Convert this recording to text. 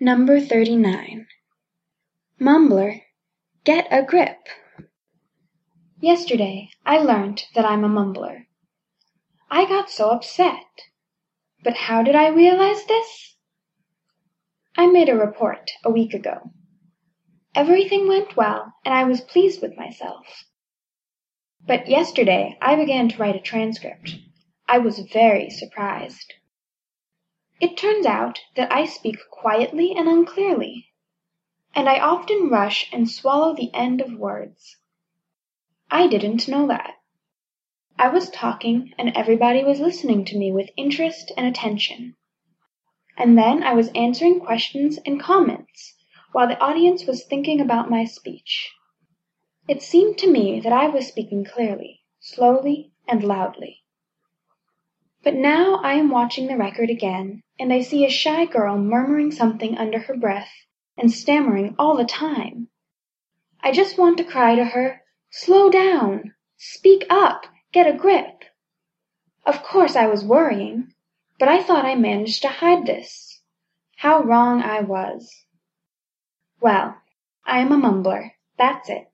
Number 39. Mumbler, get a grip! Yesterday I learnt that I'm a mumbler. I got so upset. But how did I realize this? I made a report a week ago. Everything went well and I was pleased with myself. But yesterday I began to write a transcript. I was very surprised. It turns out that I speak quietly and unclearly. And I often rush and swallow the end of words. I didn't know that. I was talking and everybody was listening to me with interest and attention. And then I was answering questions and comments while the audience was thinking about my speech. It seemed to me that I was speaking clearly, slowly and loudly. But now I am watching the record again and I see a shy girl murmuring something under her breath and stammering all the time. I just want to cry to her, "Slow down! Speak up! Get a grip!" Of course I was worrying, but I thought I managed to hide this. How wrong I was. Well, I am a mumbler, that's it.